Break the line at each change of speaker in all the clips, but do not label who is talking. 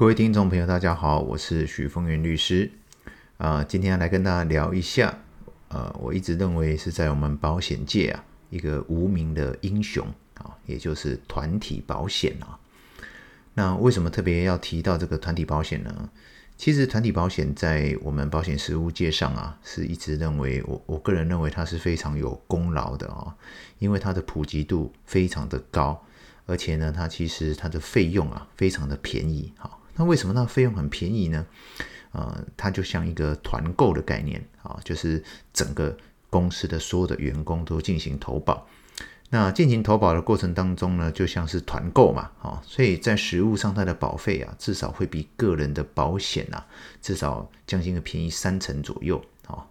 各位听众朋友，大家好，我是许峰源律师。啊、今天来跟大家聊一下，呃，我一直认为是在我们保险界啊，一个无名的英雄啊，也就是团体保险啊。那为什么特别要提到这个团体保险呢？其实团体保险在我们保险实务界上啊，是一直认为我我个人认为它是非常有功劳的啊，因为它的普及度非常的高，而且呢，它其实它的费用啊非常的便宜哈。那为什么那费用很便宜呢？呃，它就像一个团购的概念啊，就是整个公司的所有的员工都进行投保。那进行投保的过程当中呢，就像是团购嘛，啊，所以在实物上它的保费啊，至少会比个人的保险啊，至少将近个便宜三成左右啊。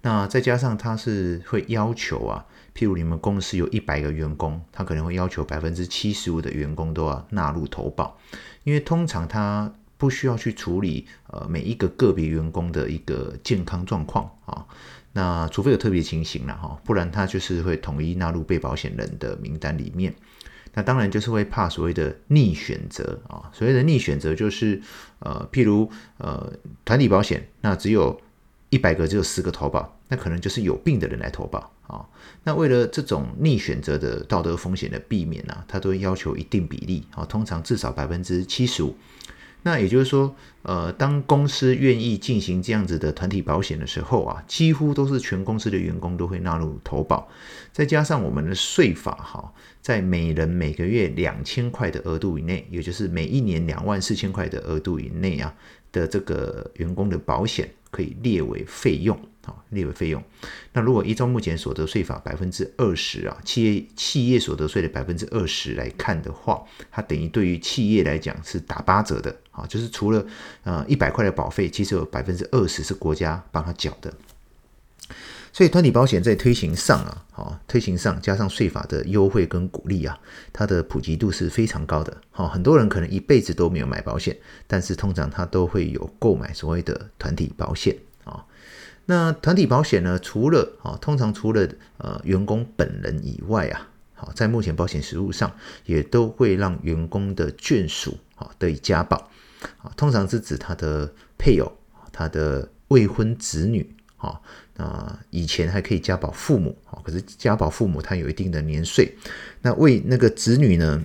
那再加上它是会要求啊，譬如你们公司有一百个员工，他可能会要求百分之七十五的员工都要纳入投保。因为通常他不需要去处理呃每一个个别员工的一个健康状况啊，那除非有特别情形了哈，不然他就是会统一纳入被保险人的名单里面。那当然就是会怕所谓的逆选择啊，所谓的逆选择就是呃譬如呃团体保险，那只有一百个只有十个投保，那可能就是有病的人来投保。啊，那为了这种逆选择的道德风险的避免呢，他都要求一定比例啊，通常至少百分之七十五。那也就是说，呃，当公司愿意进行这样子的团体保险的时候啊，几乎都是全公司的员工都会纳入投保，再加上我们的税法哈，在每人每个月两千块的额度以内，也就是每一年两万四千块的额度以内啊的这个员工的保险可以列为费用。啊，列为费用。那如果依照目前所得税法百分之二十啊，企业企业所得税的百分之二十来看的话，它等于对于企业来讲是打八折的啊，就是除了呃一百块的保费，其实有百分之二十是国家帮他缴的。所以团体保险在推行上啊，好，推行上加上税法的优惠跟鼓励啊，它的普及度是非常高的。好，很多人可能一辈子都没有买保险，但是通常他都会有购买所谓的团体保险啊。那团体保险呢？除了啊，通常除了呃员工本人以外啊，好，在目前保险实务上，也都会让员工的眷属啊得以加保啊，通常是指他的配偶、他的未婚子女啊，那以前还可以加保父母啊，可是加保父母他有一定的年岁，那为那个子女呢，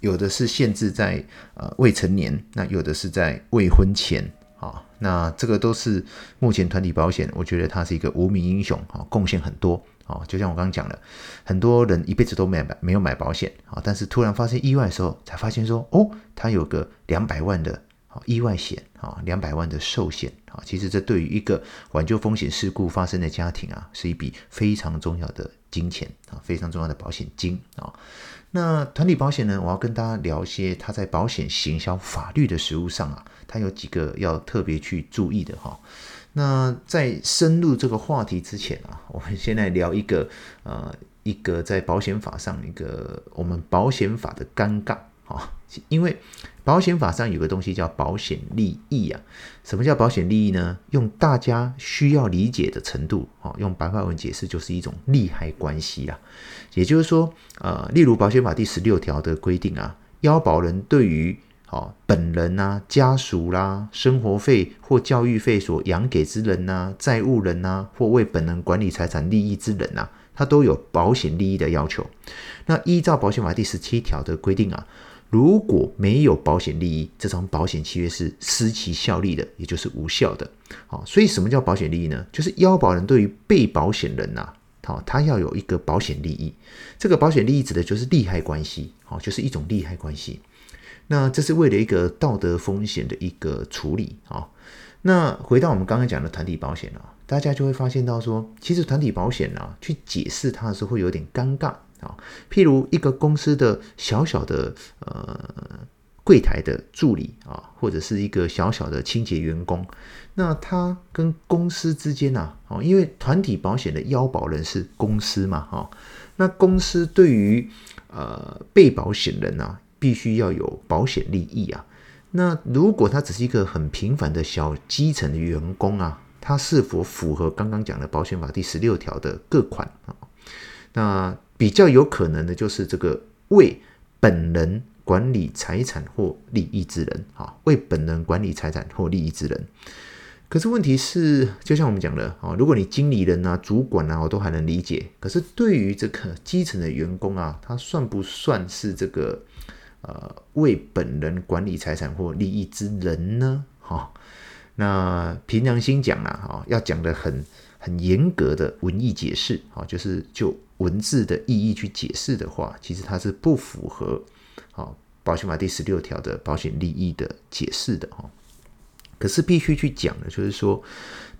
有的是限制在呃未成年，那有的是在未婚前。啊，那这个都是目前团体保险，我觉得它是一个无名英雄啊，贡献很多啊。就像我刚刚讲的，很多人一辈子都没买没有买保险啊，但是突然发生意外的时候，才发现说，哦，他有个两百万的意外险啊，两百万的寿险啊。其实这对于一个挽救风险事故发生的家庭啊，是一笔非常重要的金钱啊，非常重要的保险金啊。那团体保险呢，我要跟大家聊一些它在保险行销法律的实务上啊，它有几个要特别去注意的哈。那在深入这个话题之前啊，我们先来聊一个呃一个在保险法上一个我们保险法的尴尬啊，因为保险法上有个东西叫保险利益啊。什么叫保险利益呢？用大家需要理解的程度啊，用白话文解释就是一种利害关系啊。也就是说，呃，例如保险法第十六条的规定啊，要保人对于好本人呐、家属啦、生活费或教育费所养给之人呐、债务人呐，或为本人管理财产利益之人呐，他都有保险利益的要求。那依照保险法第十七条的规定啊，如果没有保险利益，这张保险契约是失其效力的，也就是无效的。好，所以什么叫保险利益呢？就是要保人对于被保险人呐。好，他要有一个保险利益，这个保险利益指的就是利害关系，好，就是一种利害关系。那这是为了一个道德风险的一个处理啊。那回到我们刚刚讲的团体保险啊，大家就会发现到说，其实团体保险啊，去解释它的时候会有点尴尬啊。譬如一个公司的小小的呃。柜台的助理啊，或者是一个小小的清洁员工，那他跟公司之间啊，哦，因为团体保险的腰保人是公司嘛，哈，那公司对于呃被保险人啊，必须要有保险利益啊。那如果他只是一个很平凡的小基层的员工啊，他是否符合刚刚讲的保险法第十六条的各款啊？那比较有可能的就是这个为本人。管理财产或利益之人，啊，为本人管理财产或利益之人。可是问题是，就像我们讲的，啊，如果你经理人啊、主管啊，我都还能理解。可是对于这个基层的员工啊，他算不算是这个呃为本人管理财产或利益之人呢？哈，那凭良心讲啊，哈，要讲得很很严格的文义解释，啊，就是就文字的意义去解释的话，其实它是不符合啊保险法第十六条的保险利益的解释的，哈。可是必须去讲的，就是说，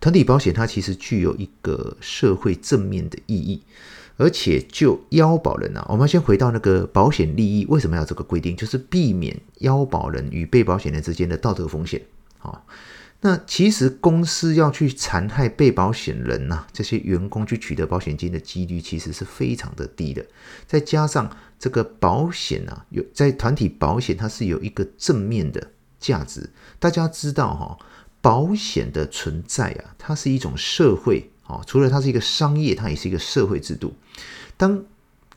团体保险它其实具有一个社会正面的意义，而且就腰保人啊，我们先回到那个保险利益为什么要这个规定，就是避免腰保人与被保险人之间的道德风险啊。那其实公司要去残害被保险人呐，这些员工去取得保险金的几率其实是非常的低的。再加上这个保险啊，有在团体保险它是有一个正面的。价值，大家知道哈，保险的存在啊，它是一种社会啊，除了它是一个商业，它也是一个社会制度。当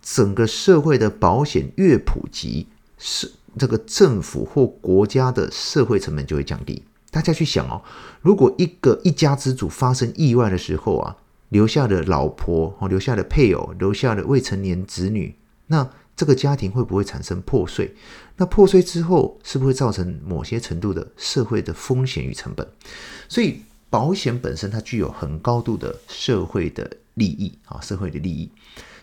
整个社会的保险越普及，是这个政府或国家的社会成本就会降低。大家去想哦，如果一个一家之主发生意外的时候啊，留下的老婆哦，留下的配偶，留下的未成年子女，那。这个家庭会不会产生破碎？那破碎之后，是不是会造成某些程度的社会的风险与成本？所以，保险本身它具有很高度的社会的利益啊，社会的利益。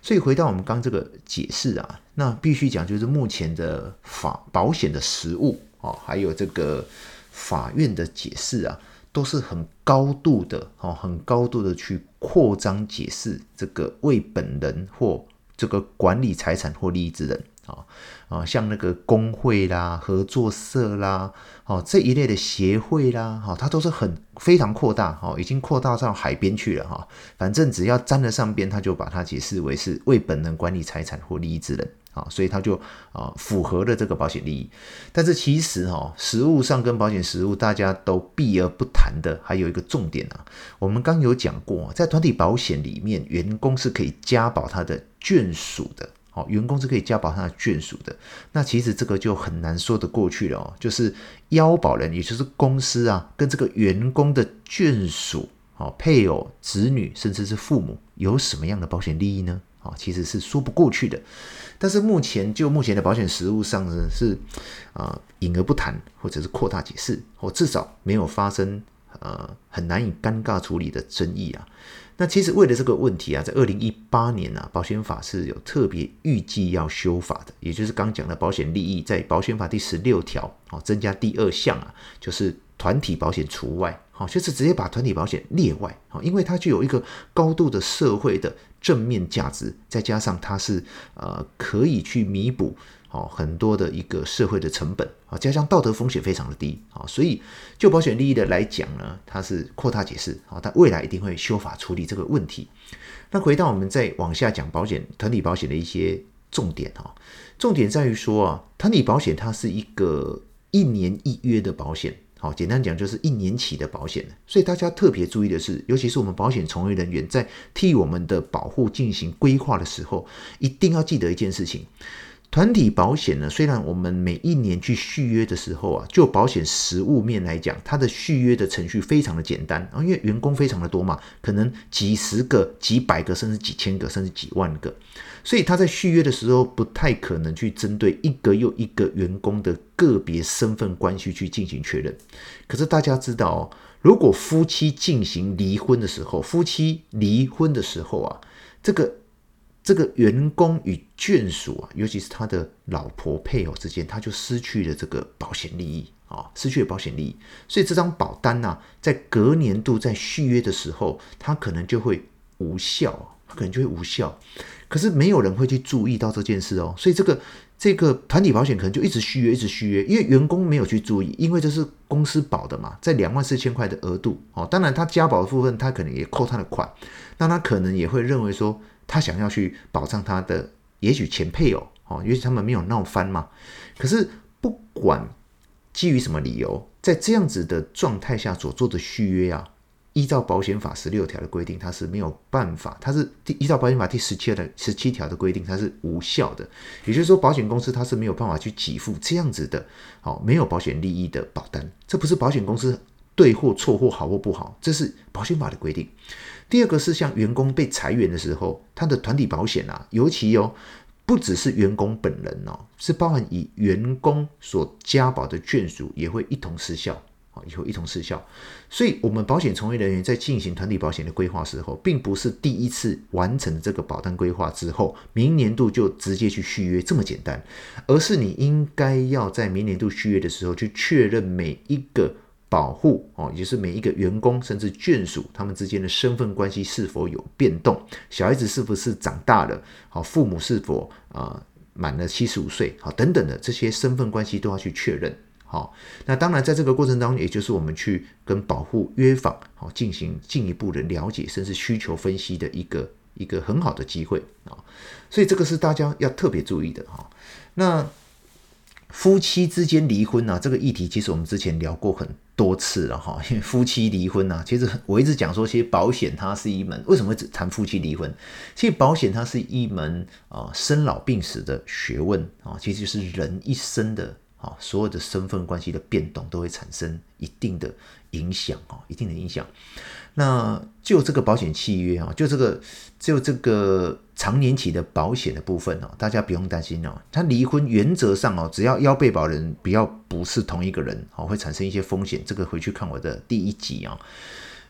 所以，回到我们刚这个解释啊，那必须讲就是目前的法保险的实务啊，还有这个法院的解释啊，都是很高度的哦，很高度的去扩张解释这个为本人或。这个管理财产或利益之人啊啊，像那个工会啦、合作社啦，哦这一类的协会啦，哈，它都是很非常扩大，哈，已经扩大到海边去了，哈。反正只要沾得上边，他就把它解释为是为本人管理财产或利益之人。啊，所以他就啊符合了这个保险利益，但是其实哈，实务上跟保险实务大家都避而不谈的，还有一个重点啊，我们刚有讲过，在团体保险里面，员工是可以加保他的眷属的，哦，员工是可以加保他的眷属的，那其实这个就很难说得过去了哦，就是腰保人，也就是公司啊，跟这个员工的眷属，哦，配偶、子女，甚至是父母，有什么样的保险利益呢？啊，其实是说不过去的。但是目前就目前的保险实务上呢，是啊隐而不谈，或者是扩大解释，或至少没有发生呃很难以尴尬处理的争议啊。那其实为了这个问题啊，在二零一八年啊，保险法是有特别预计要修法的，也就是刚讲的保险利益，在保险法第十六条啊增加第二项啊，就是团体保险除外。好，就是直接把团体保险列外，好，因为它具有一个高度的社会的正面价值，再加上它是呃可以去弥补好很多的一个社会的成本啊，加上道德风险非常的低啊，所以就保险利益的来讲呢，它是扩大解释啊，它未来一定会修法处理这个问题。那回到我们再往下讲保险团体保险的一些重点哈，重点在于说啊，团体保险它是一个一年一约的保险。好，简单讲就是一年期的保险，所以大家特别注意的是，尤其是我们保险从业人员在替我们的保护进行规划的时候，一定要记得一件事情。团体保险呢，虽然我们每一年去续约的时候啊，就保险实务面来讲，它的续约的程序非常的简单啊，因为员工非常的多嘛，可能几十个、几百个，甚至几千个，甚至几万个，所以他在续约的时候不太可能去针对一个又一个员工的个别身份关系去进行确认。可是大家知道哦，如果夫妻进行离婚的时候，夫妻离婚的时候啊，这个。这个员工与眷属啊，尤其是他的老婆配偶之间，他就失去了这个保险利益啊，失去了保险利益。所以这张保单呢，在隔年度在续约的时候，它可能就会无效，它可能就会无效。可是没有人会去注意到这件事哦，所以这个这个团体保险可能就一直续约，一直续约，因为员工没有去注意，因为这是公司保的嘛，在两万四千块的额度哦，当然他加保的部分，他可能也扣他的款，那他可能也会认为说。他想要去保障他的，也许前配偶哦，也许他们没有闹翻嘛。可是不管基于什么理由，在这样子的状态下所做的续约啊，依照保险法十六条的规定，它是没有办法，它是第依照保险法第十七的十七条的规定，它是无效的。也就是说，保险公司它是没有办法去给付这样子的，好，没有保险利益的保单。这不是保险公司对或错或好或不好，这是保险法的规定。第二个是像员工被裁员的时候，他的团体保险啊，尤其哦，不只是员工本人哦，是包含以员工所加保的眷属也会一同失效。啊以后一同失效，所以，我们保险从业人员在进行团体保险的规划时候，并不是第一次完成这个保单规划之后，明年度就直接去续约这么简单，而是你应该要在明年度续约的时候去确认每一个保户哦，也就是每一个员工甚至眷属他们之间的身份关系是否有变动，小孩子是不是长大了，好，父母是否啊满了七十五岁，好，等等的这些身份关系都要去确认。好，那当然，在这个过程当中，也就是我们去跟保护约访，好，进行进一步的了解，甚至需求分析的一个一个很好的机会啊。所以这个是大家要特别注意的哈。那夫妻之间离婚呢，这个议题其实我们之前聊过很多次了哈。因为夫妻离婚呢，其实我一直讲说，其实保险它是一门，为什么只谈夫妻离婚？其实保险它是一门啊生老病死的学问啊，其实就是人一生的。啊，所有的身份关系的变动都会产生一定的影响啊，一定的影响。那就这个保险契约啊，就这个就这个长年期的保险的部分哦，大家不用担心哦。他离婚原则上哦，只要要被保人不要不是同一个人哦，会产生一些风险。这个回去看我的第一集啊。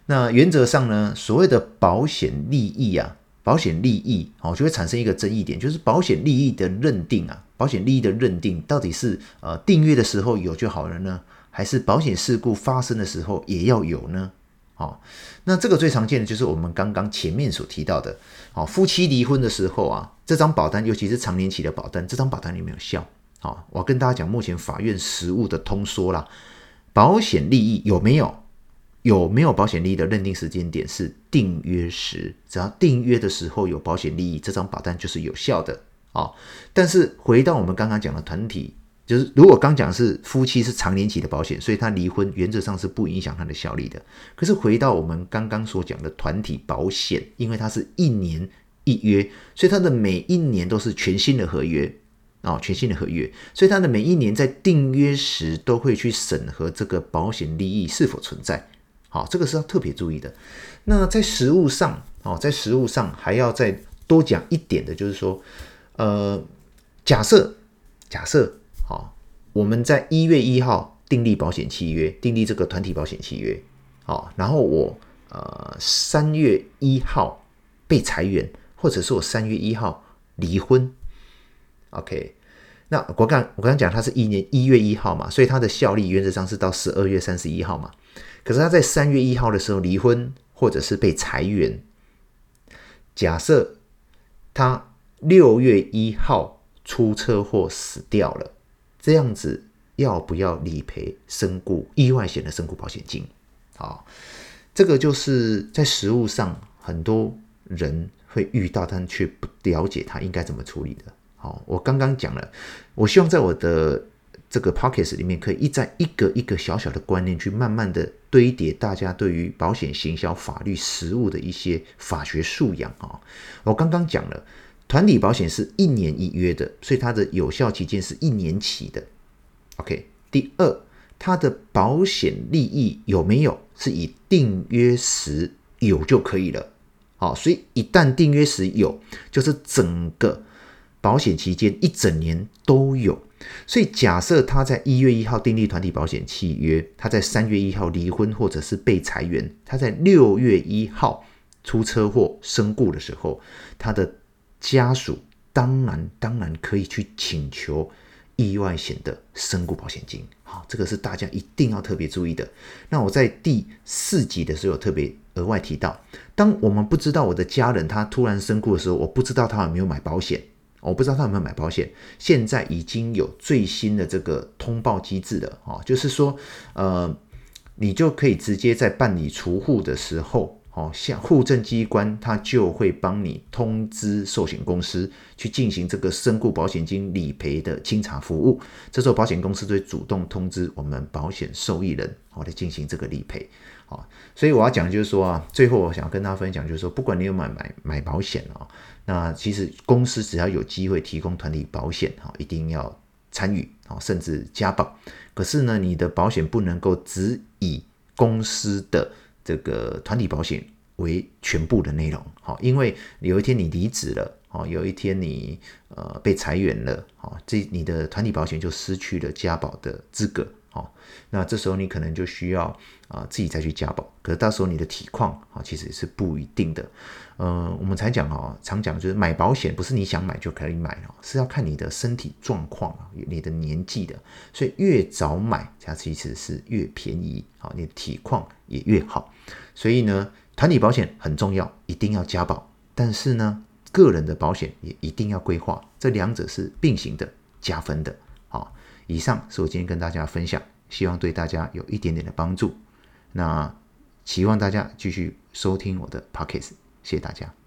那原则上呢，所谓的保险利益啊。保险利益哦，就会产生一个争议点，就是保险利益的认定啊，保险利益的认定到底是呃订阅的时候有就好了呢，还是保险事故发生的时候也要有呢？哦，那这个最常见的就是我们刚刚前面所提到的，哦，夫妻离婚的时候啊，这张保单尤其是长年期的保单，这张保单有没有效？哦，我跟大家讲，目前法院实务的通说啦，保险利益有没有？有没有保险利益的认定时间点是订约时，只要订约的时候有保险利益，这张保单就是有效的啊、哦。但是回到我们刚刚讲的团体，就是如果刚讲是夫妻是长年期的保险，所以他离婚原则上是不影响他的效力的。可是回到我们刚刚所讲的团体保险，因为它是一年一约，所以它的每一年都是全新的合约啊、哦，全新的合约，所以它的每一年在订约时都会去审核这个保险利益是否存在。好，这个是要特别注意的。那在实务上，哦，在实务上还要再多讲一点的，就是说，呃，假设假设，好，我们在一月一号订立保险契约，订立这个团体保险契约，好，然后我呃三月一号被裁员，或者是我三月一号离婚，OK，那我刚我刚刚讲它是一年一月一号嘛，所以它的效力原则上是到十二月三十一号嘛。可是他在三月一号的时候离婚，或者是被裁员。假设他六月一号出车祸死掉了，这样子要不要理赔身故意外险的身故保险金？好，这个就是在实务上很多人会遇到，但却不了解他应该怎么处理的。好，我刚刚讲了，我希望在我的。这个 podcast 里面可以一再一个一个小小的观念，去慢慢的堆叠大家对于保险行销法律实务的一些法学素养啊。我刚刚讲了，团体保险是一年一约的，所以它的有效期间是一年期的。OK，第二，它的保险利益有没有是以订约时有就可以了。好，所以一旦订约时有，就是整个保险期间一整年都有。所以，假设他在一月一号订立团体保险契约，他在三月一号离婚或者是被裁员，他在六月一号出车祸身故的时候，他的家属当然当然可以去请求意外险的身故保险金。好，这个是大家一定要特别注意的。那我在第四集的时候特别额外提到，当我们不知道我的家人他突然身故的时候，我不知道他有没有买保险。我不知道他有没有买保险，现在已经有最新的这个通报机制了啊，就是说，呃，你就可以直接在办理除户的时候，哦，像户政机关，它就会帮你通知寿险公司去进行这个身故保险金理赔的清查服务。这时候保险公司就会主动通知我们保险受益人，哦，来进行这个理赔。好，所以我要讲就是说啊，最后我想跟大家分享就是说，不管你有买买买保险啊，那其实公司只要有机会提供团体保险哈，一定要参与啊，甚至加保。可是呢，你的保险不能够只以公司的这个团体保险为全部的内容，好，因为有一天你离职了，哦，有一天你呃被裁员了，哦，这你的团体保险就失去了加保的资格，好，那这时候你可能就需要啊自己再去加保，可是到时候你的体况啊其实也是不一定的，呃，我们才讲哦，常讲就是买保险不是你想买就可以买哦，是要看你的身体状况啊，你的年纪的，所以越早买它其实是越便宜，啊，你的体况也越好，所以呢。团体保险很重要，一定要加保。但是呢，个人的保险也一定要规划，这两者是并行的，加分的。好，以上是我今天跟大家分享，希望对大家有一点点的帮助。那希望大家继续收听我的 Podcast，谢谢大家。